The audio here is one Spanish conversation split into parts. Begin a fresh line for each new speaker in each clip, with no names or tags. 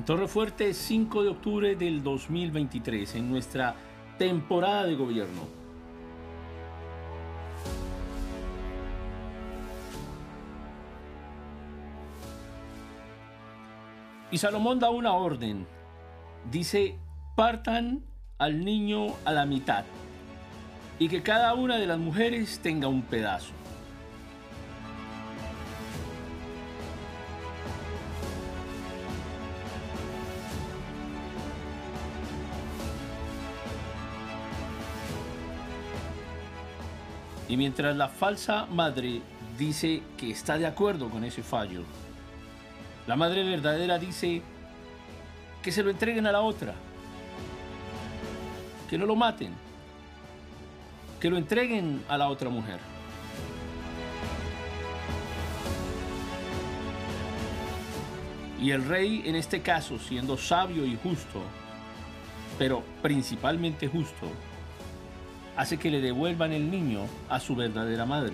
En Torre Fuerte, 5 de octubre del 2023, en nuestra temporada de gobierno. Y Salomón da una orden. Dice, partan al niño a la mitad y que cada una de las mujeres tenga un pedazo. Y mientras la falsa madre dice que está de acuerdo con ese fallo, la madre verdadera dice que se lo entreguen a la otra, que no lo maten, que lo entreguen a la otra mujer. Y el rey, en este caso, siendo sabio y justo, pero principalmente justo, hace que le devuelvan el niño a su verdadera madre.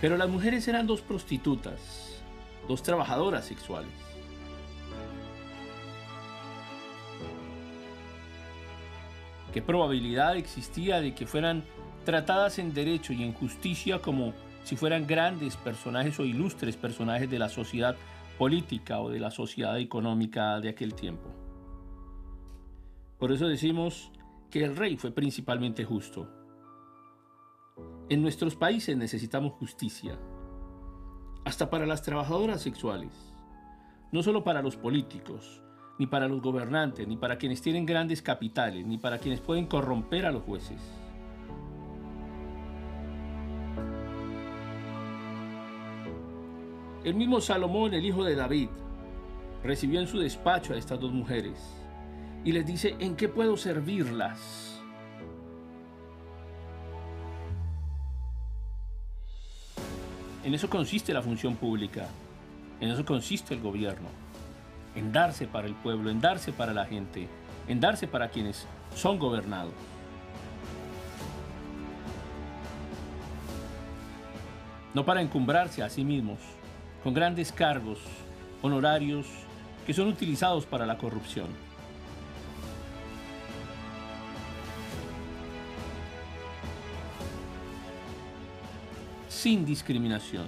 Pero las mujeres eran dos prostitutas, dos trabajadoras sexuales. ¿Qué probabilidad existía de que fueran tratadas en derecho y en justicia como si fueran grandes personajes o ilustres personajes de la sociedad política o de la sociedad económica de aquel tiempo? Por eso decimos que el rey fue principalmente justo. En nuestros países necesitamos justicia, hasta para las trabajadoras sexuales, no solo para los políticos, ni para los gobernantes, ni para quienes tienen grandes capitales, ni para quienes pueden corromper a los jueces. El mismo Salomón, el hijo de David, recibió en su despacho a estas dos mujeres y les dice, ¿en qué puedo servirlas? En eso consiste la función pública, en eso consiste el gobierno, en darse para el pueblo, en darse para la gente, en darse para quienes son gobernados. No para encumbrarse a sí mismos con grandes cargos, honorarios que son utilizados para la corrupción. Sin discriminación.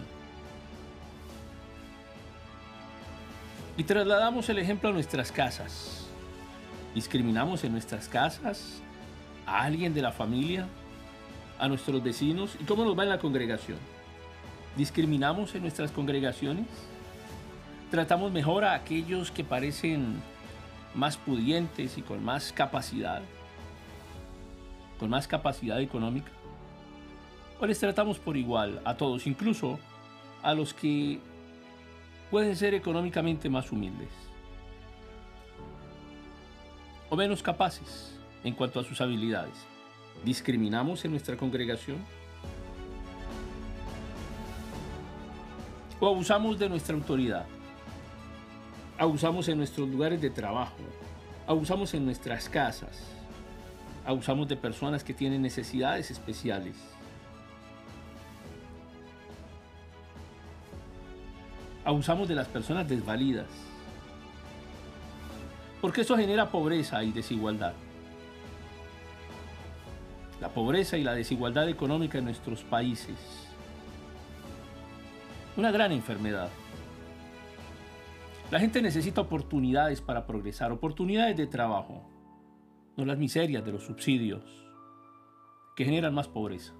Y trasladamos el ejemplo a nuestras casas. ¿Discriminamos en nuestras casas a alguien de la familia, a nuestros vecinos? ¿Y cómo nos va en la congregación? ¿Discriminamos en nuestras congregaciones? ¿Tratamos mejor a aquellos que parecen más pudientes y con más capacidad? ¿Con más capacidad económica? O les tratamos por igual a todos, incluso a los que pueden ser económicamente más humildes o menos capaces en cuanto a sus habilidades. ¿Discriminamos en nuestra congregación? ¿O abusamos de nuestra autoridad? ¿Abusamos en nuestros lugares de trabajo? ¿Abusamos en nuestras casas? ¿Abusamos de personas que tienen necesidades especiales? Abusamos de las personas desvalidas. Porque eso genera pobreza y desigualdad. La pobreza y la desigualdad económica en nuestros países. Una gran enfermedad. La gente necesita oportunidades para progresar, oportunidades de trabajo, no las miserias de los subsidios que generan más pobreza.